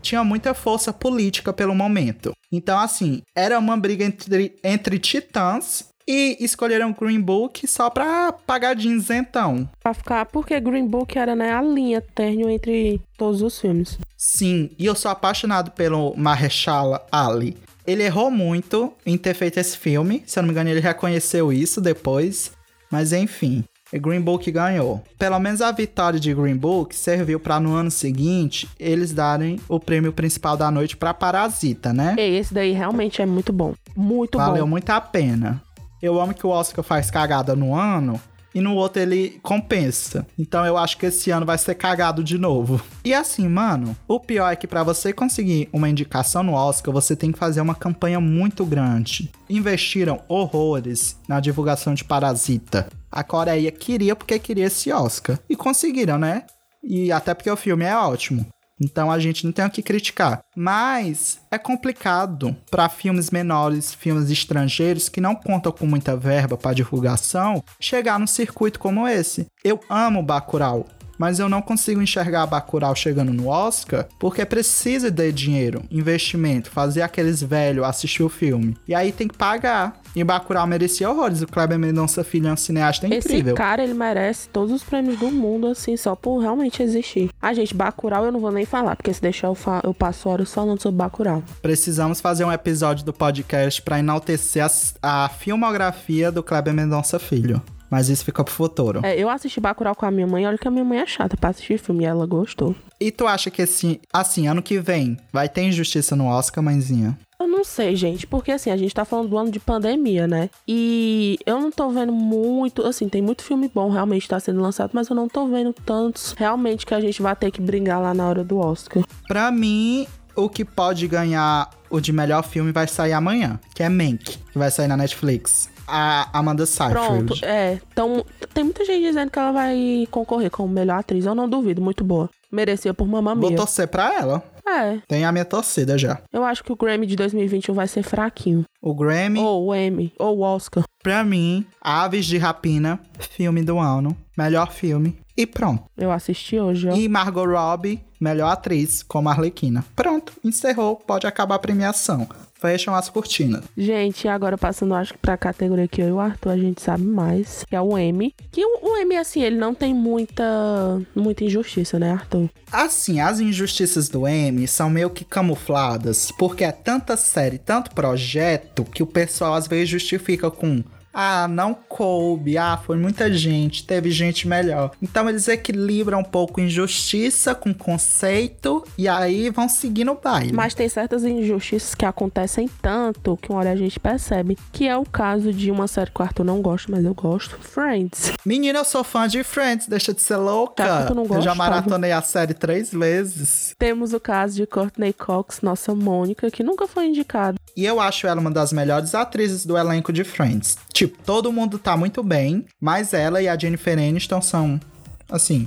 tinha muita força política pelo momento. Então, assim, era uma briga entre, entre titãs e escolheram Green Book só pra pagar jeans então. Pra ficar. Porque Green Book era, né, a linha térreo entre todos os filmes. Sim, e eu sou apaixonado pelo Mahershala Ali. Ele errou muito em ter feito esse filme. Se eu não me engano, ele reconheceu isso depois. Mas enfim, Green Book ganhou. Pelo menos a vitória de Green Book serviu para no ano seguinte eles darem o prêmio principal da noite para Parasita, né? E esse daí realmente é muito bom. Muito Valeu bom. muito a pena. Eu amo que o Oscar faz cagada no ano e no outro ele compensa. Então eu acho que esse ano vai ser cagado de novo. E assim, mano, o pior é que pra você conseguir uma indicação no Oscar, você tem que fazer uma campanha muito grande. Investiram horrores na divulgação de Parasita. A Coreia queria porque queria esse Oscar. E conseguiram, né? E até porque o filme é ótimo. Então a gente não tem o que criticar. Mas é complicado para filmes menores, filmes estrangeiros que não contam com muita verba para divulgação, chegar num circuito como esse. Eu amo Bacurau, mas eu não consigo enxergar Bacurau chegando no Oscar porque precisa de dinheiro, investimento, fazer aqueles velhos assistir o filme. E aí tem que pagar. E Bacurau merecia horrores. O Kleber Mendonça Filho é um cineasta Esse incrível. cara, ele merece todos os prêmios do mundo, assim, só por realmente existir. A gente, Bacurau eu não vou nem falar, porque se deixar eu, eu passo horas falando sobre Bacurau. Precisamos fazer um episódio do podcast para enaltecer as- a, filmografia do Kleber Mendonça Filho. Mas isso fica pro futuro. É, eu assisti Bacurau com a minha mãe, olha que a minha mãe é chata pra assistir filme e ela gostou. E tu acha que esse, assim, ano que vem, vai ter injustiça no Oscar, mãezinha? Eu não sei, gente, porque assim, a gente tá falando do ano de pandemia, né? E eu não tô vendo muito, assim, tem muito filme bom realmente tá sendo lançado, mas eu não tô vendo tantos realmente que a gente vai ter que brigar lá na hora do Oscar. Pra mim, o que pode ganhar o de melhor filme vai sair amanhã, que é Mank, que vai sair na Netflix. A Amanda Seyfried. Pronto, é. Então, tem muita gente dizendo que ela vai concorrer como melhor atriz. Eu não duvido, muito boa. Merecia por Mamma Vou torcer pra ela. É, Tem a minha torcida já. eu acho que o Grammy de 2021 vai ser fraquinho. O Grammy, Ou o Emmy, ou o Oscar. pra mim, Aves de Rapina, filme do ano, melhor filme. E pronto. Eu assisti hoje, ó. E Margot Robbie, melhor atriz, como Arlequina. Pronto, encerrou, pode acabar a premiação. Fecham as cortinas. Gente, agora passando, acho que pra categoria que eu e o Arthur a gente sabe mais, que é o M. Que o, o M, assim, ele não tem muita, muita injustiça, né, Arthur? Assim, as injustiças do M são meio que camufladas, porque é tanta série, tanto projeto, que o pessoal às vezes justifica com ah, não coube, ah, foi muita gente, teve gente melhor. Então eles equilibram um pouco injustiça com conceito e aí vão seguindo o baile. Mas tem certas injustiças que acontecem tanto que uma hora a gente percebe. Que é o caso de uma série que o Arthur não gosta, mas eu gosto. Friends. Menina, eu sou fã de Friends, deixa de ser louca. Tá, tu não eu já maratonei a série três vezes. Temos o caso de Courtney Cox, nossa Mônica, que nunca foi indicada. E eu acho ela uma das melhores atrizes do elenco de Friends. Tipo, todo mundo tá muito bem, mas ela e a Jennifer Aniston são, assim,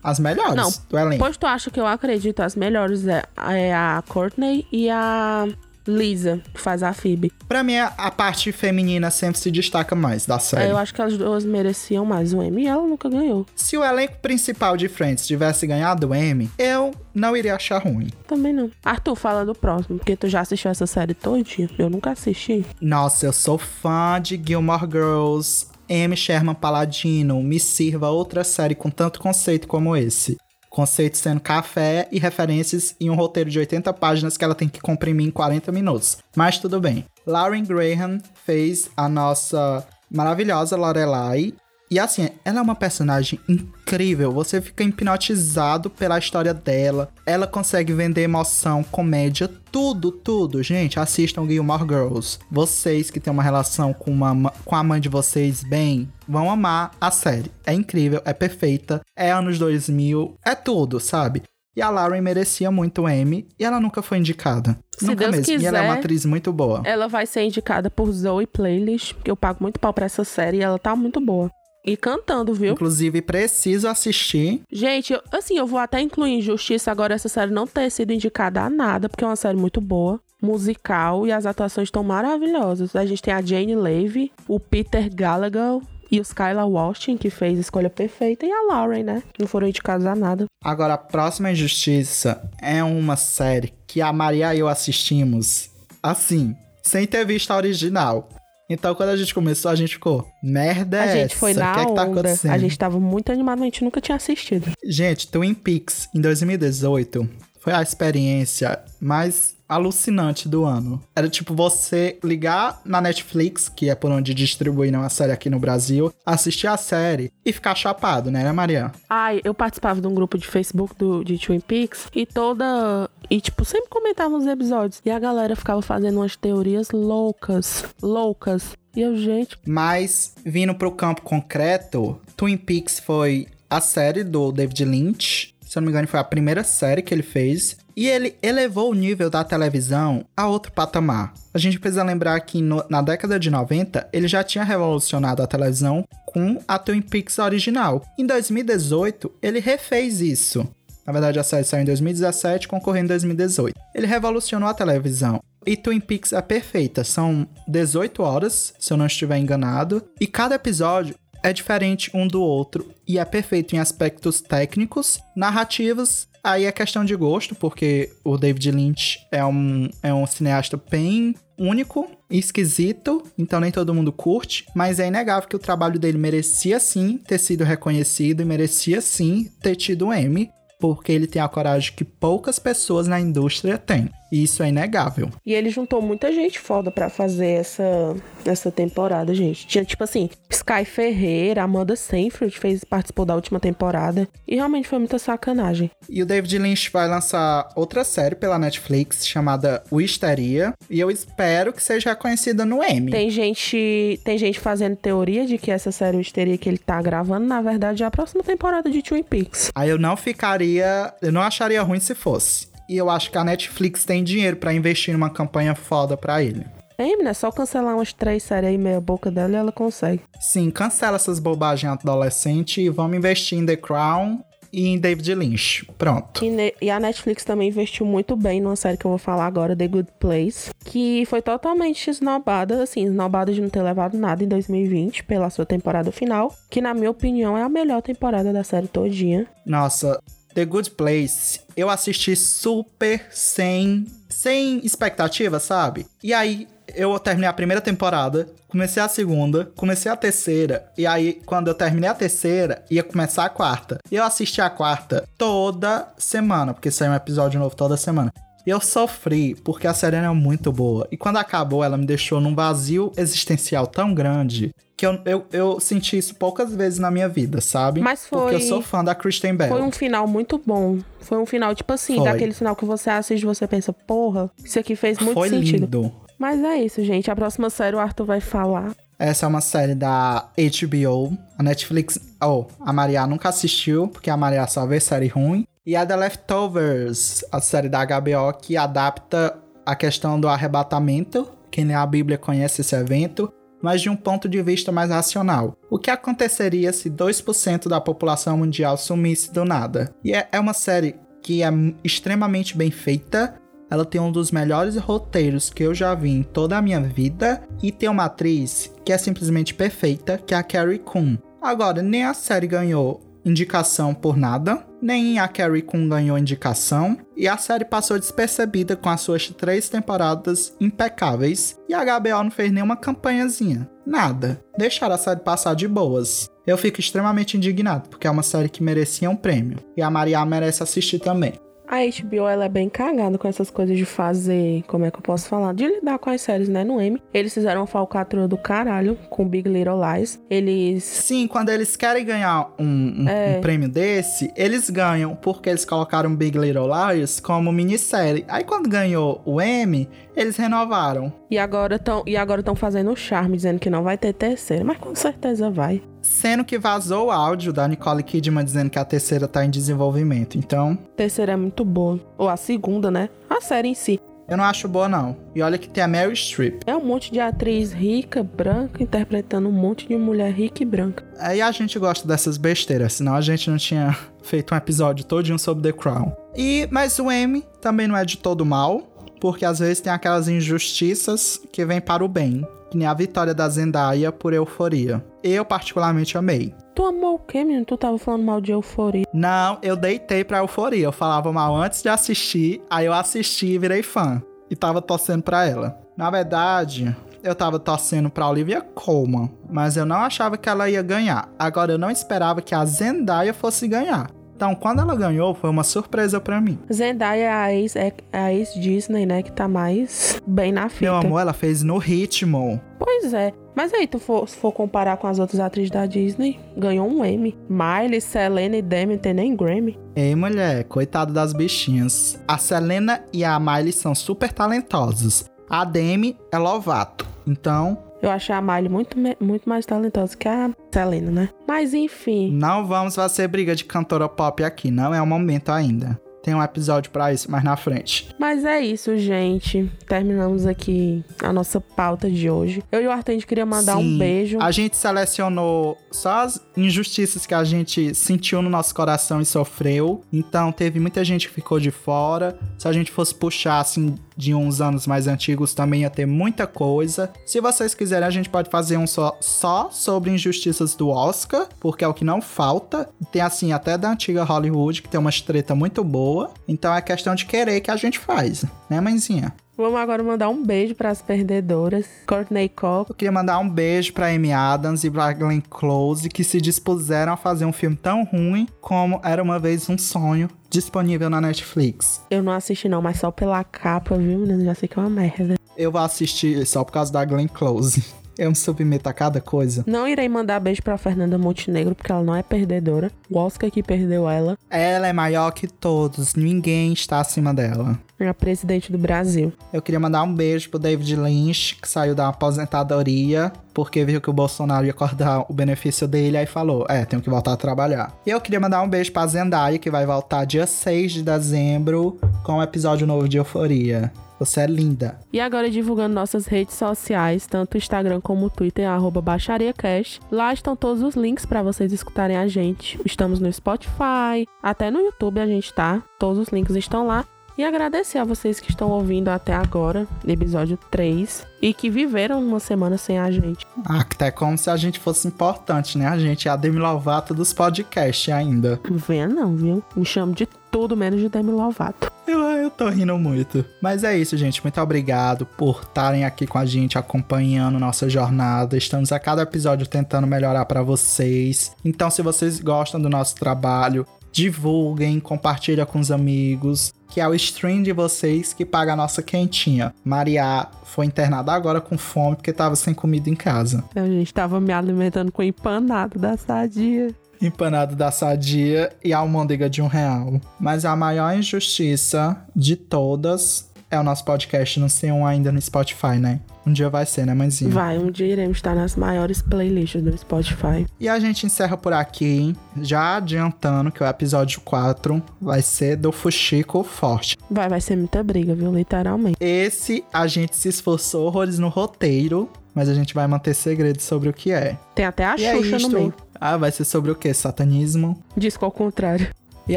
as melhores Não, do elenco. Pois tu acha que eu acredito, as melhores é, é a Courtney e a Lisa, que faz a Phoebe. Pra mim, a a parte feminina sempre se destaca mais da série. Eu acho que as duas mereciam mais o Emmy e ela nunca ganhou. Se o elenco principal de Friends tivesse ganhado o Emmy, eu não iria achar ruim. Também não. Arthur, fala do próximo, porque tu já assistiu essa série todinha. Eu nunca assisti. Nossa, eu sou fã de Gilmore Girls. M. Sherman Paladino, me sirva outra série com tanto conceito como esse. Conceito sendo café e referências em um roteiro de 80 páginas que ela tem que comprimir em 40 minutos. Mas tudo bem. Lauren Graham fez a nossa maravilhosa Lorelai. E assim, ela é uma personagem incrível. Você fica hipnotizado pela história dela. Ela consegue vender emoção, comédia, tudo, tudo. Gente, assistam Gilmore Girls. Vocês que têm uma relação com, uma, ma- com a mãe de vocês bem, vão amar a série. É incrível, é perfeita, é anos 2000, é tudo, sabe? E a Lauren merecia muito o Emmy e ela nunca foi indicada. Se nunca Deus mesmo. E ela é uma quiser, atriz muito boa. Ela vai ser indicada por Zoe Playlist, que eu pago muito pau pra essa série e ela tá muito boa. E cantando, viu? Inclusive, preciso assistir. Gente, eu- assim, eu vou até incluir Injustiça agora essa série não ter sido indicada a nada, porque é uma série muito boa, musical e as atuações estão maravilhosas. A gente tem a Jane Levy, o Peter Gallagher e o Skylar Washington, que fez a escolha perfeita, e a Lauren, né? Não foram indicados a nada. Agora, a próxima injustiça é uma série que a Maria e eu assistimos assim, sem ter visto a original. Então, quando a gente começou, a gente ficou, merda A é gente foi essa? na O que é que tá acontecendo? a gente tava muito animado, a gente nunca tinha assistido. Gente, Twin Peaks, em 2018, foi a experiência mais alucinante do ano. Era tipo você ligar na Netflix, que é por onde distribuíram a série aqui no Brasil, assistir a série e ficar chapado, né, Maria? Ai, eu participava de um grupo de Facebook do, de Twin Peaks e toda. E, tipo, sempre comentava os episódios. E a galera ficava fazendo umas teorias loucas. Loucas. E eu, gente, Mas, vindo pro campo concreto, Twin Peaks foi a série do David Lynch. Se eu não me engano, foi a primeira série que ele fez. E ele elevou o nível da televisão a outro patamar. A gente precisa lembrar que no- na década de 90, ele já tinha revolucionado a televisão com a Twin Peaks original. Em 2018, ele refez isso. Na verdade, a série saiu em 2017, concorrendo em 2018. Ele revolucionou a televisão. E Twin Peaks é perfeita. São 18 horas, se eu não estiver enganado. E cada episódio é diferente um do outro. E é perfeito em aspectos técnicos, narrativos. Aí é questão de gosto, porque o David Lynch é um, é um cineasta bem único esquisito, então nem todo mundo curte, mas é inegável que o trabalho dele merecia sim ter sido reconhecido e merecia sim ter tido um Emmy, porque ele tem a coragem que poucas pessoas na indústria têm. E isso é inegável. E ele juntou muita gente foda pra fazer essa, essa temporada, gente. Tinha, tipo assim, Sky Ferreira, Amanda Seyfried fez, participou da última temporada. E realmente foi muita sacanagem. E o David Lynch vai lançar outra série pela Netflix chamada O Histeria, e eu espero que seja reconhecida no Emmy. Tem gente, tem gente fazendo teoria de que essa série Histeria que ele tá gravando, na verdade, é a próxima temporada de Twin Peaks. Aí eu não ficaria, eu não acharia ruim se fosse. E eu acho que a Netflix tem dinheiro pra investir numa campanha foda pra ele. Ei, menina, é só cancelar umas três séries aí meia boca dela e ela consegue. Sim, cancela essas bobagens adolescentes e vamos investir em The Crown e em David Lynch. Pronto. E, e a Netflix também investiu muito bem numa série que eu vou falar agora, The Good Place, que foi totalmente esnobada, assim, esnobada de não ter levado nada em 2020 pela sua temporada final, que na minha opinião é a melhor temporada da série todinha. Nossa, The Good Place, eu assisti super sem, sem expectativa, sabe? E aí, eu terminei a primeira temporada, comecei a segunda, comecei a terceira, e aí, quando eu terminei a terceira, ia começar a quarta. E eu assisti a quarta toda semana, porque saiu um episódio novo toda semana. E eu sofri, porque a série era muito boa. E quando acabou, ela me deixou num vazio existencial tão grande que eu, eu, eu senti isso poucas vezes na minha vida, sabe? Mas foi- Porque eu sou fã da Kristen Bell. Foi um final muito bom. Foi um final, tipo assim, Foi. daquele final que você assiste e você pensa, porra, isso aqui fez muito Foi sentido. lindo. Mas é isso, gente. A próxima série o Arthur vai falar. Essa é uma série da HBO. A Netflix. Oh, a Maria nunca assistiu, porque a Maria só vê série ruim. E a The Leftovers, a série da HBO que adapta a questão do arrebatamento. Quem lê a Bíblia conhece esse evento. Mas de um ponto de vista mais racional. O que aconteceria se 2% da população mundial sumisse do nada? E é, é uma série que é extremamente bem feita. Ela tem um dos melhores roteiros que eu já vi em toda a minha vida. E tem uma atriz que é simplesmente perfeita, que é a Carrie Coon. Agora, nem a série ganhou indicação por nada, nem a Carrie Coon ganhou indicação, e a série passou despercebida com as suas três temporadas impecáveis, e a HBO não fez nenhuma campanhazinha. Nada. Deixaram a série passar de boas. Eu fico extremamente indignado, porque é uma série que merecia um prêmio. E a Maria merece assistir também. A HBO, ela é bem cagada com essas coisas de fazer, como é que eu posso falar? De lidar com as séries, né, no M. Eles fizeram uma falcatrua do caralho com Big Little Lies. Eles... Sim, quando eles querem ganhar um, um- É. um prêmio desse, eles ganham porque eles colocaram Big Little Liars como minissérie. Aí quando ganhou o Emmy, eles renovaram. E agora estão e agora estão fazendo charme, dizendo que não vai ter terceira. Mas com certeza vai. Sendo que vazou o áudio da Nicole Kidman dizendo que a terceira tá em desenvolvimento. Então, A terceira é muito boa. Ou a segunda, né? A série em si. eu não acho boa não. E olha que tem a Mary Streep. É um monte de atriz rica, branca, interpretando um monte de mulher rica e branca. Aí a gente gosta dessas besteiras, senão a gente não tinha feito um episódio todinho sobre The Crown. E, mas o Emmy também não é de todo mal, porque às vezes tem aquelas injustiças que vêm para o bem, que nem a vitória da Zendaya por Euforia. Eu particularmente amei. Tu amou o quê, menino? Tu tava falando mal de euforia. Não, eu deitei pra Euforia. Eu falava mal antes de assistir, aí eu assisti e virei fã. E tava torcendo pra ela. Na verdade, eu tava torcendo pra Olivia Colman, mas eu não achava que ela ia ganhar. Agora, eu não esperava que a Zendaya fosse ganhar. Então, quando ela ganhou, foi uma surpresa pra mim. Zendaya é a ex, é a ex-Disney, né? Que tá mais bem na fita. Meu amor, ela fez no ritmo. Pois é. Mas aí, tu for, se for comparar com as outras atrizes da Disney, ganhou um Emmy. Miley, Selena e Demi não tem nem Grammy. Ei, mulher, coitado das bichinhas. A Selena e a Miley são super talentosas. A Demi é Lovato. Então, Eu achei a Miley muito, muito mais talentosa que a Selena, né? Mas enfim. Não vamos fazer briga de cantora pop aqui, não é o momento ainda. Tem um episódio pra isso mais na frente. Mas é isso, gente. Terminamos aqui a nossa pauta de hoje. Eu e o Arthur, a gente queria mandar um Sim, beijo. A gente selecionou só as injustiças que a gente sentiu no nosso coração e sofreu. Então teve muita gente que ficou de fora. Se a gente fosse puxar assim de uns anos mais antigos, também ia ter muita coisa. Se vocês quiserem, a gente pode fazer um só, só sobre injustiças do Oscar, porque é o que não falta. Tem assim até da antiga Hollywood, que tem uma treta muito boa. Então é questão de querer que a gente faz, né, mãezinha? Vamos agora mandar um beijo para as perdedoras. Courtney Cox. Eu queria mandar um beijo pra Amy Adams e pra Glenn Close, que se dispuseram a fazer um filme tão ruim como Era Uma Vez Um Sonho, disponível na Netflix. Eu não assisti não, mas só pela capa, viu, menino? Já sei que é uma merda. Eu vou assistir só por causa da Glenn Close. Eu me submeto a cada coisa. Não irei mandar beijo pra Fernanda Montenegro, porque ela não é perdedora. O Oscar que perdeu ela Ela é maior que todos, ninguém está acima dela. É a presidente do Brasil. Eu queria mandar um beijo pro David Lynch, que saiu da aposentadoria, porque viu que o Bolsonaro ia cortar o benefício dele, aí falou: É, tenho que voltar a trabalhar. E eu queria mandar um beijo pra Zendaya, que vai voltar dia 6 de dezembro com um episódio novo de Euforia. Você é linda. E agora divulgando nossas redes sociais, tanto o Instagram como o Twitter, arroba BaixariaCast. Lá estão todos os links para vocês escutarem a gente. Estamos no Spotify, até no YouTube a gente tá. Todos os links estão lá. E agradecer a vocês que estão ouvindo até agora, episódio 3, e que viveram uma semana sem a gente. Ah, até como se a gente fosse importante, né? A gente é a Demi Lovato dos podcasts ainda. Venha não, viu? Me chamo de tudo menos de Demi Lovato. Eu, eu tô rindo muito. Mas é isso, gente. Muito obrigado por estarem aqui com a gente, acompanhando nossa jornada. Estamos a cada episódio tentando melhorar pra vocês. Então, se vocês gostam do nosso trabalho, divulguem, compartilha com os amigos. Que é o stream de vocês que paga a nossa quentinha. Maria foi internada agora com fome porque tava sem comida em casa. A gente tava me alimentando com empanado da sadia. Empanado da sadia e almôndega de um real. Mas a maior injustiça de todas é o nosso podcast não ser um ainda no Spotify, né? Um dia vai ser, né, mãezinha? Vai, um dia iremos estar nas maiores playlists do Spotify. E a gente encerra por aqui, já adiantando que o episódio 4 vai ser do Fuxico Forte. Vai, vai ser muita briga, viu? Literalmente. Esse a gente se esforçou horrores no roteiro, mas a gente vai manter segredo sobre o que é. Tem até a E é Xuxa no isto. meio. Ah, vai ser sobre o que? Satanismo? Disco ao contrário. E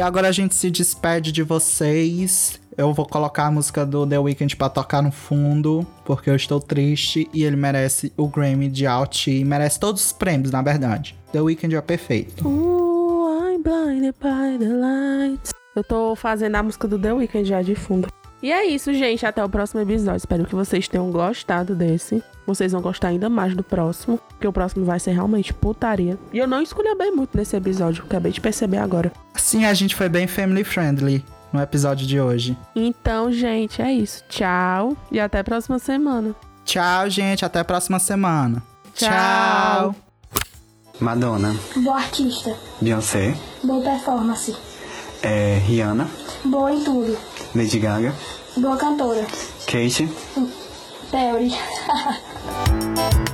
agora a gente se despede de vocês. Eu vou colocar a música do The Weeknd pra tocar no fundo, porque eu estou triste e ele merece o Grammy de Out e merece todos os prêmios, na verdade. The Weeknd é perfeito. Ooh, I'm blinded by the lights. Eu tô fazendo a música do The Weeknd já de fundo. E é isso, gente. Até o próximo episódio. Espero que vocês tenham gostado desse. Vocês vão gostar ainda mais do próximo. Porque o próximo vai ser realmente putaria. E eu não escolhi bem muito nesse episódio. Acabei de perceber agora. Sim, a gente foi bem family friendly no episódio de hoje. Então, gente, é isso. Tchau. E até a próxima semana. Tchau, gente. Até a próxima semana. Tchau. Madonna, Boa artista, Beyoncé, boa performance, é, Rihanna, boa em tudo, Lady Gaga, boa cantora, Kate, Perry.